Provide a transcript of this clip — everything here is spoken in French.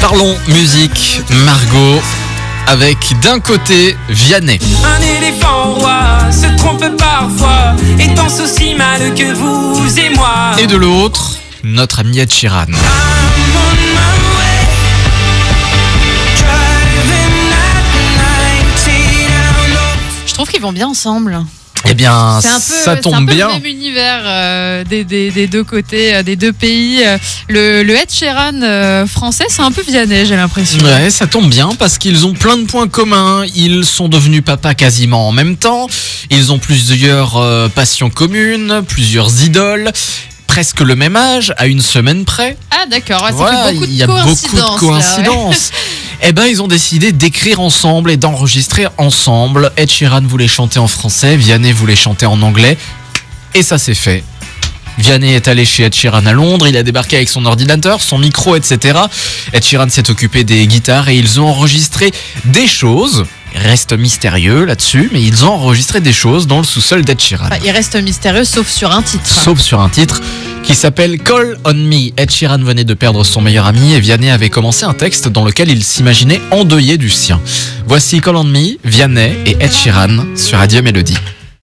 Parlons musique, Margot, avec d'un côté Vianney. Un éléphant roi se trompe parfois et pense aussi mal que vous et moi. Et de l'autre, notre ami Ed Sheeran. I'm on my way. Driving at 90 down the- Je trouve qu'ils vont bien ensemble. Eh bien, C'est un peu, ça c'est un tombe peu bien. le même univers euh, des, des- des deux côtés, euh, des deux pays. Euh, Le, le Ed Sheeran euh, français, c'est un peu Vianney, j'ai l'impression. Ouais, ça tombe bien parce qu'ils ont plein de points communs. Ils sont devenus papa quasiment en même temps. Ils ont plusieurs euh, passions communes, plusieurs idoles, presque le même âge, à une semaine près. Ah d'accord, ouais, ça Voilà, fait beaucoup de il y a beaucoup coïncidences. de là, ouais. Eh ben, ils ont décidé d'écrire ensemble et d'enregistrer ensemble. Ed Sheeran voulait chanter en français, Vianney voulait chanter en anglais, et ça s'est fait. Vianney est allé chez Ed Sheeran à Londres, il a débarqué avec son ordinateur, son micro, etc. Ed Sheeran s'est occupé des guitares et ils ont enregistré des choses. Reste mystérieux là-dessus, mais ils ont enregistré des choses dans le sous-sol d'Ed Sheeran. Enfin, il reste mystérieux sauf sur un titre. Sauf sur un titre qui s'appelle Call on Me. Ed Sheeran venait de perdre son meilleur ami et Vianney avait commencé un texte dans lequel il s'imaginait endeuillé du sien. Voici Call on Me, Vianney et Ed Sheeran sur Radio Mélodie.